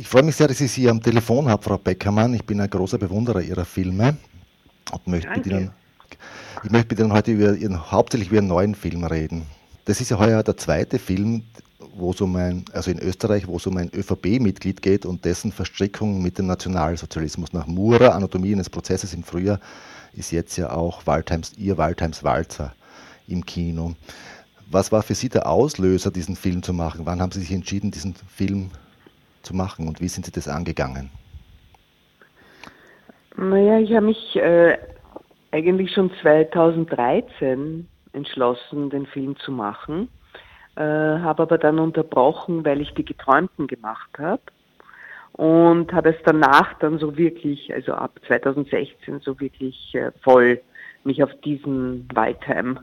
Ich freue mich sehr, dass ich Sie am Telefon habe, Frau Beckermann. Ich bin ein großer Bewunderer Ihrer Filme und möchte mit Ihnen, ich möchte mit Ihnen heute über Ihren, hauptsächlich über Ihren neuen Film reden. Das ist ja heuer der zweite Film, wo es um ein, also in Österreich, wo es um ein ÖVP-Mitglied geht und dessen Verstrickung mit dem Nationalsozialismus. Nach Mura, Anatomie eines Prozesses im Frühjahr, ist jetzt ja auch Waldheims, Ihr Waldheims Walzer im Kino. Was war für Sie der Auslöser, diesen Film zu machen? Wann haben Sie sich entschieden, diesen Film zu machen und wie sind Sie das angegangen? Naja, ich habe mich äh, eigentlich schon 2013 entschlossen, den Film zu machen, äh, habe aber dann unterbrochen, weil ich die Geträumten gemacht habe und habe es danach dann so wirklich, also ab 2016 so wirklich äh, voll mich auf diesen Waldheim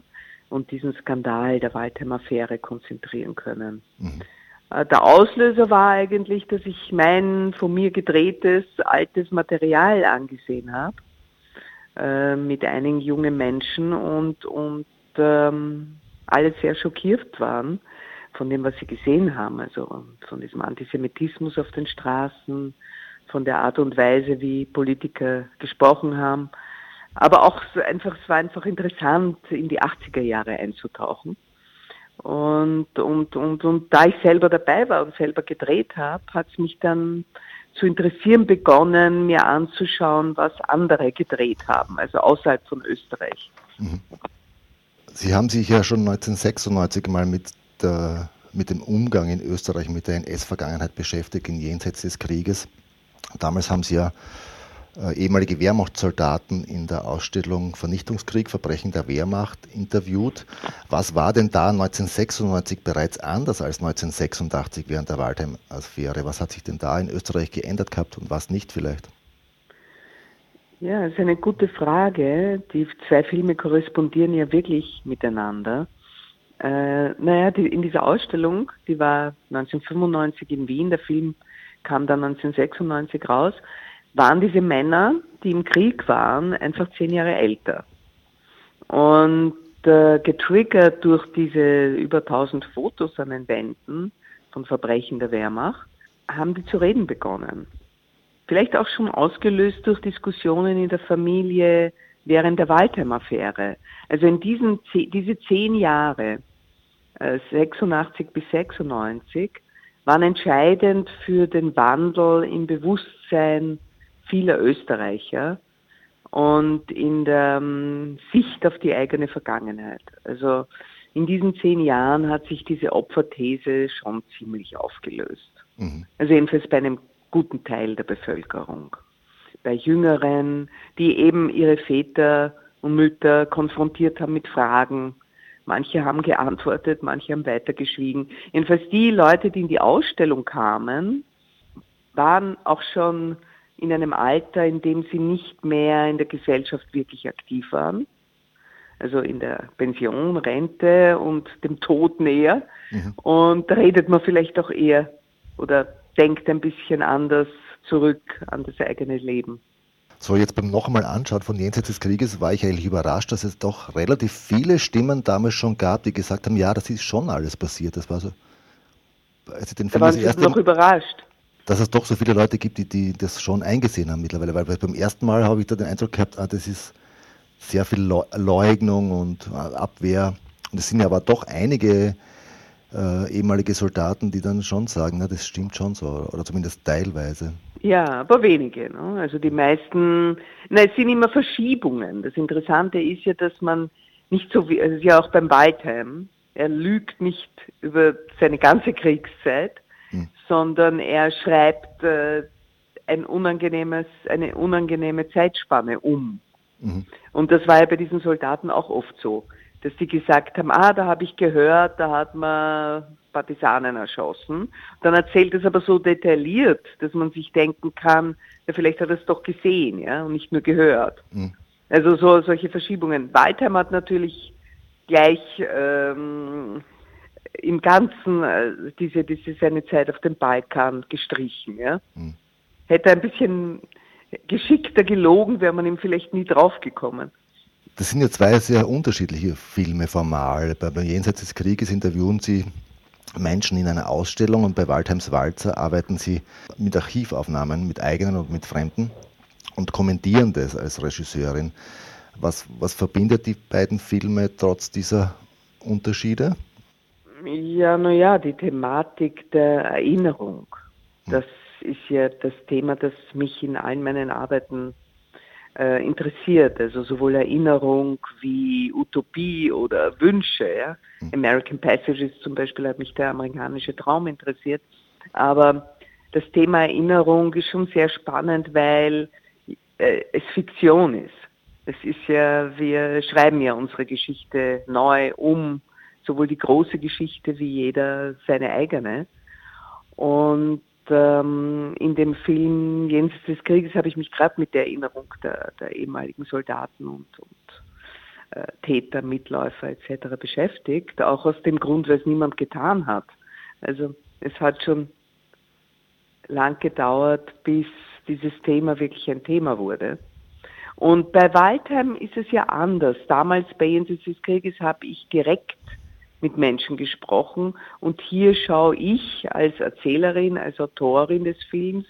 und diesen Skandal der Waldheim-Affäre konzentrieren können. Mhm. Äh, der Auslöser war eigentlich, dass ich mein von mir gedrehtes altes Material angesehen habe äh, mit einigen jungen Menschen und, und ähm, alle sehr schockiert waren von dem, was sie gesehen haben, also von diesem Antisemitismus auf den Straßen, von der Art und Weise, wie Politiker gesprochen haben, aber auch einfach, es war einfach interessant, in die 80er Jahre einzutauchen und, und, und, und da ich selber dabei war und selber gedreht habe, hat es mich dann zu interessieren begonnen, mir anzuschauen, was andere gedreht haben, also außerhalb von Österreich. Mhm. Sie haben sich ja schon 1996 mal mit, der, mit dem Umgang in Österreich mit der NS-Vergangenheit beschäftigt, in Jenseits des Krieges. Damals haben Sie ja ehemalige Wehrmachtssoldaten in der Ausstellung Vernichtungskrieg, Verbrechen der Wehrmacht interviewt. Was war denn da 1996 bereits anders als 1986 während der Waldheim-Affäre? Was hat sich denn da in Österreich geändert gehabt und was nicht vielleicht? Ja, das ist eine gute Frage. Die zwei Filme korrespondieren ja wirklich miteinander. Äh, naja, die, in dieser Ausstellung, die war 1995 in Wien, der Film kam dann 1996 raus, waren diese Männer, die im Krieg waren, einfach zehn Jahre älter. Und äh, getriggert durch diese über 1000 Fotos an den Wänden von Verbrechen der Wehrmacht, haben die zu reden begonnen. Vielleicht auch schon ausgelöst durch Diskussionen in der Familie während der Waldheim-Affäre. Also in diesen diese zehn Jahre, äh, 86 bis 96, waren entscheidend für den Wandel im Bewusstsein vieler Österreicher und in der um, Sicht auf die eigene Vergangenheit. Also in diesen zehn Jahren hat sich diese Opferthese schon ziemlich aufgelöst. Mhm. Also jedenfalls bei einem guten Teil der Bevölkerung. Bei Jüngeren, die eben ihre Väter und Mütter konfrontiert haben mit Fragen. Manche haben geantwortet, manche haben weitergeschwiegen. Jedenfalls die Leute, die in die Ausstellung kamen, waren auch schon in einem Alter, in dem sie nicht mehr in der Gesellschaft wirklich aktiv waren. Also in der Pension, Rente und dem Tod näher. Mhm. Und da redet man vielleicht auch eher oder denkt ein bisschen anders zurück an das eigene Leben. So, jetzt beim noch einmal anschauen von Jenseits des Krieges war ich eigentlich überrascht, dass es doch relativ viele Stimmen damals schon gab, die gesagt haben, ja, das ist schon alles passiert. Das war so. Als ich den da waren Sie noch überrascht dass es doch so viele Leute gibt, die, die das schon eingesehen haben mittlerweile. Weil beim ersten Mal habe ich da den Eindruck gehabt, ah, das ist sehr viel Leugnung und äh, Abwehr. Und es sind ja aber doch einige äh, ehemalige Soldaten, die dann schon sagen, na, das stimmt schon so, oder zumindest teilweise. Ja, aber wenige. Ne? Also die meisten, na, es sind immer Verschiebungen. Das Interessante ist ja, dass man nicht so wie, also es ist ja auch beim Waldheim, er lügt nicht über seine ganze Kriegszeit. Sondern er schreibt äh, ein unangenehmes, eine unangenehme Zeitspanne um. Mhm. Und das war ja bei diesen Soldaten auch oft so, dass die gesagt haben, ah, da habe ich gehört, da hat man Partisanen erschossen. Dann erzählt es aber so detailliert, dass man sich denken kann, ja, vielleicht hat er es doch gesehen, ja, und nicht nur gehört. Mhm. Also so solche Verschiebungen. Waldheim hat natürlich gleich ähm, im Ganzen äh, diese, diese seine Zeit auf dem Balkan gestrichen. Ja? Mhm. Hätte ein bisschen geschickter gelogen, wäre man ihm vielleicht nie draufgekommen. Das sind ja zwei sehr unterschiedliche Filme formal. Bei Jenseits des Krieges interviewen Sie Menschen in einer Ausstellung und bei Waldheims Walzer arbeiten sie mit Archivaufnahmen, mit eigenen und mit fremden und kommentieren das als Regisseurin. Was, was verbindet die beiden Filme trotz dieser Unterschiede? Ja, naja, die Thematik der Erinnerung. Hm. Das ist ja das Thema, das mich in allen meinen Arbeiten äh, interessiert. Also sowohl Erinnerung wie Utopie oder Wünsche. Ja? Mhm. American Passages zum Beispiel hat mich der amerikanische Traum interessiert. Aber das Thema Erinnerung ist schon sehr spannend, weil äh, es Fiktion ist. Es ist ja, wir schreiben ja unsere Geschichte neu um, sowohl die große Geschichte wie jeder seine eigene. Und ähm, in dem Film Jenseits des Krieges habe ich mich gerade mit der Erinnerung der, der ehemaligen Soldaten und, und äh, Täter, Mitläufer etc. beschäftigt, auch aus dem Grund, weil es niemand getan hat. Also es hat schon lang gedauert, bis dieses Thema wirklich ein Thema wurde. Und bei Waldheim ist es ja anders. Damals bei Jenseits des Krieges habe ich direkt mit Menschen gesprochen und hier schaue ich als Erzählerin, als Autorin des Films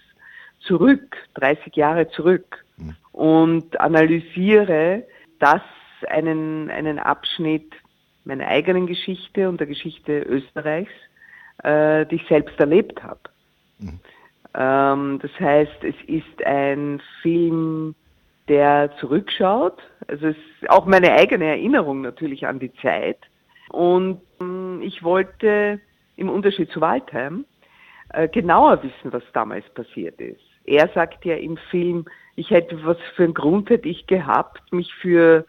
zurück, 30 Jahre zurück mhm. und analysiere das einen, einen Abschnitt meiner eigenen Geschichte und der Geschichte Österreichs, äh, die ich selbst erlebt habe. Mhm. Ähm, das heißt, es ist ein Film, der zurückschaut. Also es ist auch meine eigene Erinnerung natürlich an die Zeit. Und ähm, ich wollte im Unterschied zu Waldheim äh, genauer wissen, was damals passiert ist. Er sagt ja im Film, ich hätte, was für einen Grund hätte ich gehabt, mich für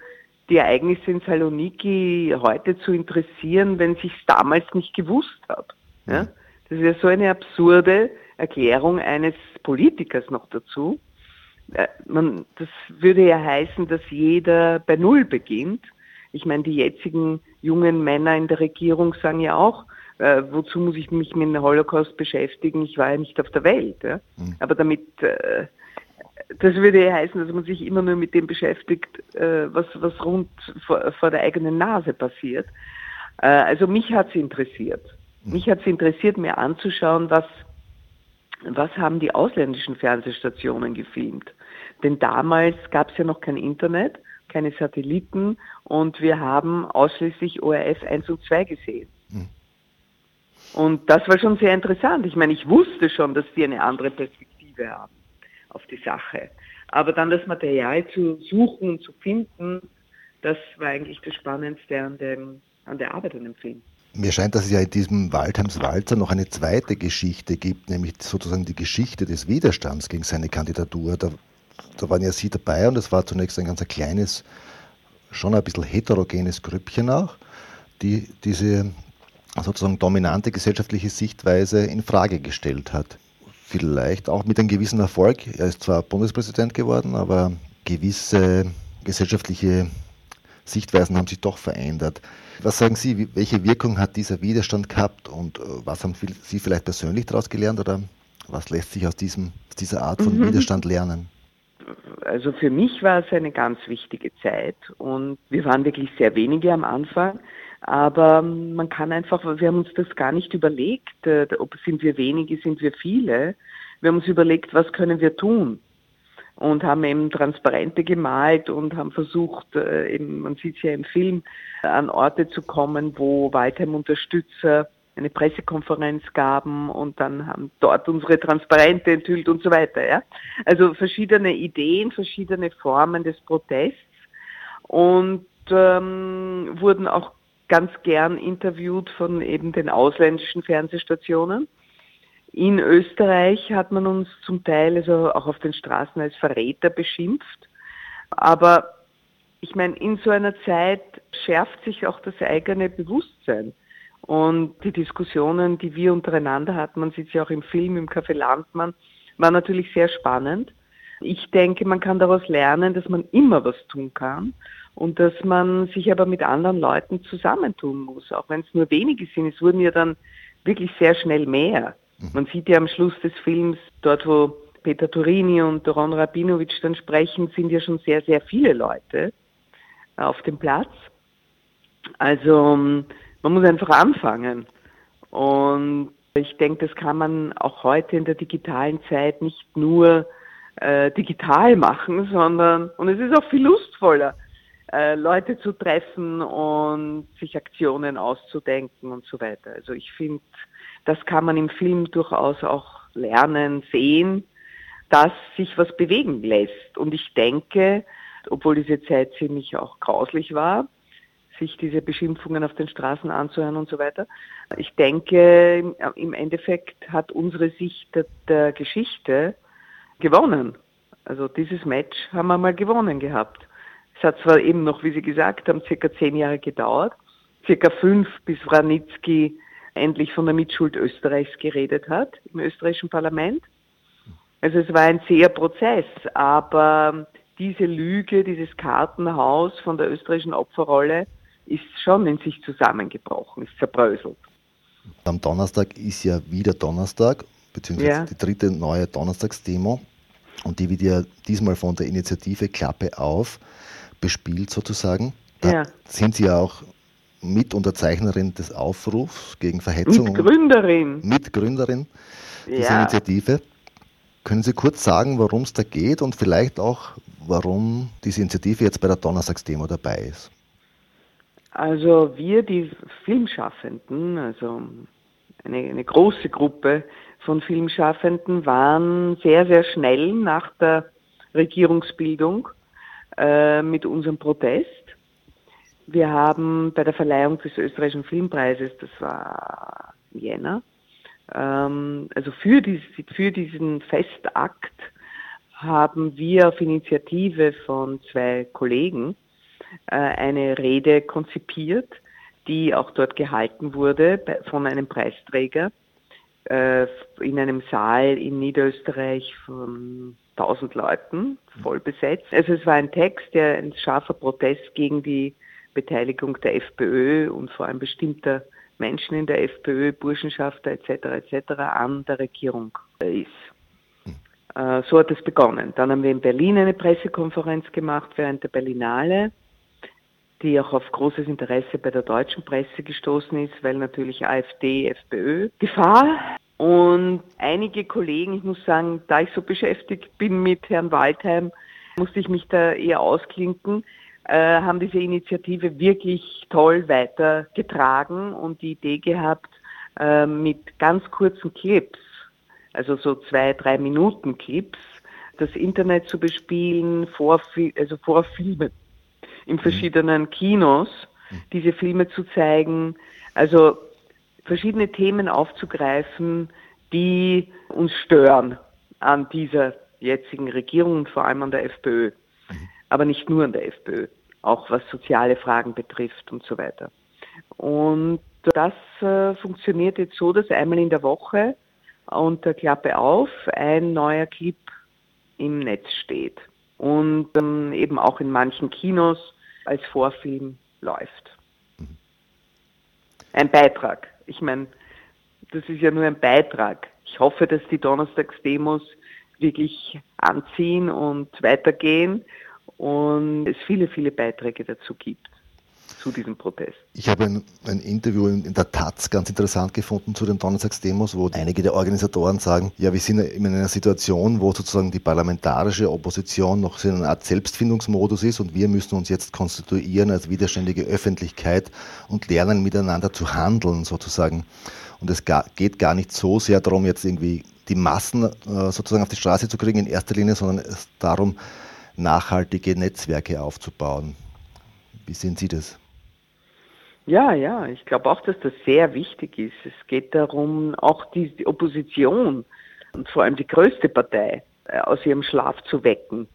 die Ereignisse in Saloniki heute zu interessieren, wenn ich es damals nicht gewusst habe. Ja? Das ist ja so eine absurde Erklärung eines Politikers noch dazu. Äh, man, das würde ja heißen, dass jeder bei Null beginnt. Ich meine, die jetzigen jungen Männer in der Regierung sagen ja auch, äh, wozu muss ich mich mit dem Holocaust beschäftigen? Ich war ja nicht auf der Welt. Ja? Mhm. Aber damit, äh, das würde ja heißen, dass man sich immer nur mit dem beschäftigt, äh, was, was rund vor, vor der eigenen Nase passiert. Äh, also mich hat es interessiert. Mhm. Mich hat es interessiert, mir anzuschauen, was was haben die ausländischen Fernsehstationen gefilmt? Denn damals gab es ja noch kein Internet, keine Satelliten und wir haben ausschließlich ORF 1 und 2 gesehen. Hm. Und das war schon sehr interessant. Ich meine, ich wusste schon, dass die eine andere Perspektive haben auf die Sache. Aber dann das Material zu suchen und zu finden, das war eigentlich das Spannendste an, dem, an der Arbeit an dem Film. Mir scheint, dass es ja in diesem Waldheims Walzer noch eine zweite Geschichte gibt, nämlich sozusagen die Geschichte des Widerstands gegen seine Kandidatur. Da, da waren ja Sie dabei und es war zunächst ein ganz kleines, schon ein bisschen heterogenes Grüppchen auch, die diese sozusagen dominante gesellschaftliche Sichtweise in Frage gestellt hat. Vielleicht auch mit einem gewissen Erfolg. Er ist zwar Bundespräsident geworden, aber gewisse gesellschaftliche Sichtweisen haben sich doch verändert. Was sagen Sie, welche Wirkung hat dieser Widerstand gehabt und äh, was haben Sie vielleicht persönlich daraus gelernt oder was lässt sich aus, diesem, aus dieser Art von mhm. Widerstand lernen? Also für mich war es eine ganz wichtige Zeit und wir waren wirklich sehr wenige am Anfang. Aber man kann einfach, wir haben uns das gar nicht überlegt, äh, ob sind wir wenige, sind wir viele. Wir haben uns überlegt, was können wir tun? und haben eben Transparente gemalt und haben versucht, äh, eben, man sieht es ja im Film, an Orte zu kommen, wo Waldheim-Unterstützer eine Pressekonferenz gaben und dann haben dort unsere Transparente enthüllt und so weiter. Ja? Also verschiedene Ideen, verschiedene Formen des Protests und ähm, wurden auch ganz gern interviewt von eben den ausländischen Fernsehstationen. In Österreich hat man uns zum Teil also auch auf den Straßen als Verräter beschimpft. Aber ich meine, in so einer Zeit schärft sich auch das eigene Bewusstsein. Und die Diskussionen, die wir untereinander hatten, man sieht sie auch im Film, im Café Landmann, war natürlich sehr spannend. Ich denke, man kann daraus lernen, dass man immer was tun kann und dass man sich aber mit anderen Leuten zusammentun muss, auch wenn es nur wenige sind. Es wurden ja dann wirklich sehr schnell mehr. Mhm. Man sieht ja am Schluss des Films, dort wo Peter Turini und Doron Rabinovic dann sprechen, sind ja schon sehr, sehr viele Leute auf dem Platz. Also man muss einfach anfangen. Und ich denke, das kann man auch heute in der digitalen Zeit nicht nur äh, digital machen, sondern, und es ist auch viel lustvoller, äh, Leute zu treffen und sich Aktionen auszudenken und so weiter. Also ich finde, das kann man im Film durchaus auch lernen, sehen, dass sich was bewegen lässt. Und ich denke, obwohl diese Zeit ziemlich auch grauslich war, sich diese Beschimpfungen auf den Straßen anzuhören und so weiter. Ich denke, im Endeffekt hat unsere Sicht der, Geschichte gewonnen. Also dieses Match haben wir mal gewonnen gehabt. Es hat zwar eben noch, wie Sie gesagt haben, circa zehn Jahre gedauert, circa fünf, bis Wranitzky endlich von der Mitschuld Österreichs geredet hat im österreichischen Parlament. Also es war ein zäher Prozess, aber diese Lüge, dieses Kartenhaus von der österreichischen Opferrolle ist schon in sich zusammengebrochen, ist zerbröselt. Am Donnerstag ist ja wieder Donnerstag, beziehungsweise ja. die dritte neue Donnerstagsdemo. Und die wird ja diesmal von der Initiative Klappe auf bespielt sozusagen. Da ja. sind Sie ja auch Mitunterzeichnerin des Aufrufs gegen Verhetzung. Mitgründerin. Mitgründerin dieser ja. Initiative. Können Sie kurz sagen, worum es da geht und vielleicht auch, warum diese Initiative jetzt bei der Donnerstagsdemo dabei ist? Also wir, die Filmschaffenden, also eine, eine große Gruppe von Filmschaffenden, waren sehr, sehr schnell nach der Regierungsbildung äh, mit unserem Protest. Wir haben bei der Verleihung des österreichischen Filmpreises, das war Jänner, ähm, also für, dies, für diesen Festakt haben wir auf Initiative von zwei Kollegen eine Rede konzipiert, die auch dort gehalten wurde von einem Preisträger äh, in einem Saal in Niederösterreich von 1000 Leuten, voll besetzt. Also es war ein Text, der ein scharfer Protest gegen die Beteiligung der FPÖ und vor allem bestimmter Menschen in der FPÖ, Burschenschafter etc. etc. an der Regierung ist. Äh, so hat es begonnen. Dann haben wir in Berlin eine Pressekonferenz gemacht während der Berlinale, die auch auf großes Interesse bei der deutschen Presse gestoßen ist, weil natürlich AfD, FPÖ Gefahr. Und einige Kollegen, ich muss sagen, da ich so beschäftigt bin mit Herrn Waldheim, musste ich mich da eher ausklinken äh, haben diese Initiative wirklich toll weitergetragen und die Idee gehabt, äh, mit ganz kurzen Clips, also so zwei, drei Minuten Clips, das Internet zu bespielen, vor, also vor Filmen in mhm. verschiedenen Kinos, mhm. diese Filme zu zeigen, also verschiedene Themen aufzugreifen, die uns stören an dieser jetzigen Regierung und vor allem an der FPÖ, mhm. aber nicht nur an der FPÖ auch was soziale Fragen betrifft und so weiter. Und das äh, funktioniert jetzt so, dass einmal in der Woche unter Klappe auf ein neuer Clip im Netz steht und ähm, eben auch in manchen Kinos als Vorfilm läuft. Ein Beitrag. Ich meine, das ist ja nur ein Beitrag. Ich hoffe, dass die Donnerstagsdemos wirklich anziehen und weitergehen und es viele, viele Beiträge dazu gibt zu diesem Protest. Ich habe ein, ein, Interview in der Taz ganz interessant gefunden zu den Donnerstagsdemos, wo einige der Organisatoren sagen, ja, wir sind in einer Situation, wo sozusagen die parlamentarische Opposition noch in einer Art Selbstfindungsmodus ist und wir müssen uns jetzt konstituieren als widerständige Öffentlichkeit und lernen miteinander zu handeln sozusagen. Und es geht gar nicht so sehr darum, jetzt irgendwie die Massen äh, sozusagen auf die Straße zu kriegen in erster Linie, sondern es darum, nachhaltige Netzwerke aufzubauen. Wie sehen Sie das? Ja, ja, ich glaube auch, dass das sehr wichtig ist. Es geht darum, auch die, die Opposition und vor allem die größte Partei äh, aus ihrem Schlaf zu wecken.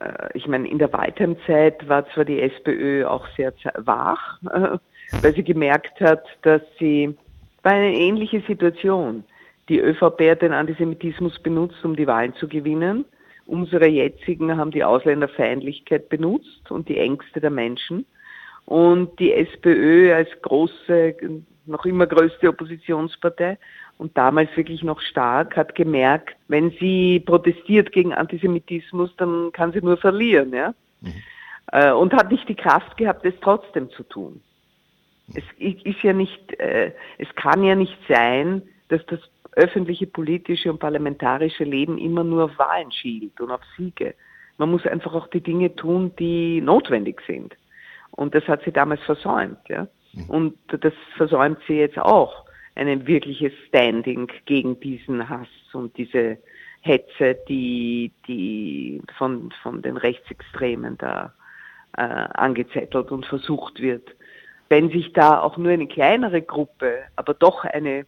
Äh, ich meine, in der Waldheim-Zeit war zwar die SPÖ auch sehr wach, äh, weil sie gemerkt hat, dass sie, war eine ähnliche Situation. Die ÖVP hat den Antisemitismus benutzt, um die Wahlen zu gewinnen. Unsere jetzigen haben die Ausländerfeindlichkeit benutzt und die Ängste der Menschen. Und die SPÖ als große, noch immer größte Oppositionspartei und damals wirklich noch stark, hat gemerkt, wenn sie protestiert gegen Antisemitismus, dann kann sie nur verlieren, ja. Mhm. Äh, und hat nicht die Kraft gehabt, es trotzdem zu tun. Es ist ja nicht, äh, es kann ja nicht sein, dass das öffentliche politische und parlamentarische Leben immer nur auf Wahlen schielt und auf Siege. Man muss einfach auch die Dinge tun, die notwendig sind. Und das hat sie damals versäumt, ja. Mhm. Und das versäumt sie jetzt auch, ein wirkliches Standing gegen diesen Hass und diese Hetze, die, die von, von den Rechtsextremen da äh, angezettelt und versucht wird. Wenn sich da auch nur eine kleinere Gruppe, aber doch eine,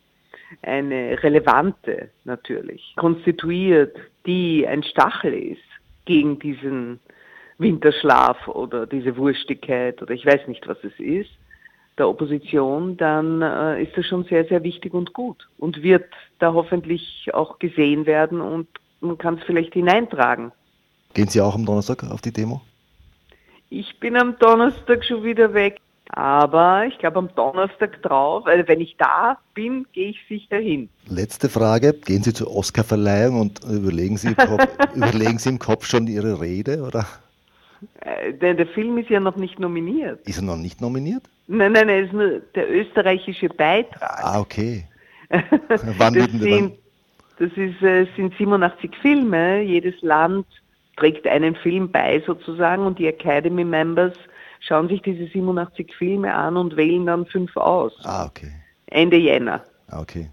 eine relevante natürlich, konstituiert, die ein Stachel ist gegen diesen Winterschlaf oder diese Wurstigkeit oder ich weiß nicht, was es ist, der Opposition, dann äh, ist das schon sehr, sehr wichtig und gut und wird da hoffentlich auch gesehen werden und man kann es vielleicht hineintragen. Gehen Sie auch am Donnerstag auf die Demo? Ich bin am Donnerstag schon wieder weg, aber ich glaube am Donnerstag drauf, also wenn ich da bin, gehe ich sicher hin. Letzte Frage, gehen Sie zur Oscarverleihung und überlegen Sie, Kopf, überlegen Sie im Kopf schon Ihre Rede, oder? Äh, der, der Film ist ja noch nicht nominiert. Ist er noch nicht nominiert? Nein, nein, nein, ist nur der österreichische Beitrag. Ah, okay. Wann das, sind, das ist, äh, sind 87 Filme. Jedes Land trägt einen Film bei sozusagen und die Academy Members schauen sich diese 87 Filme an und wählen dann fünf aus. Ah, okay. Ende Jänner. Ah, okay.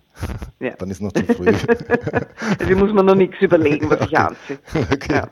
Ja. Dann ist noch zu früh. also muss man noch nichts überlegen, was ich anziehe. Okay. Ja.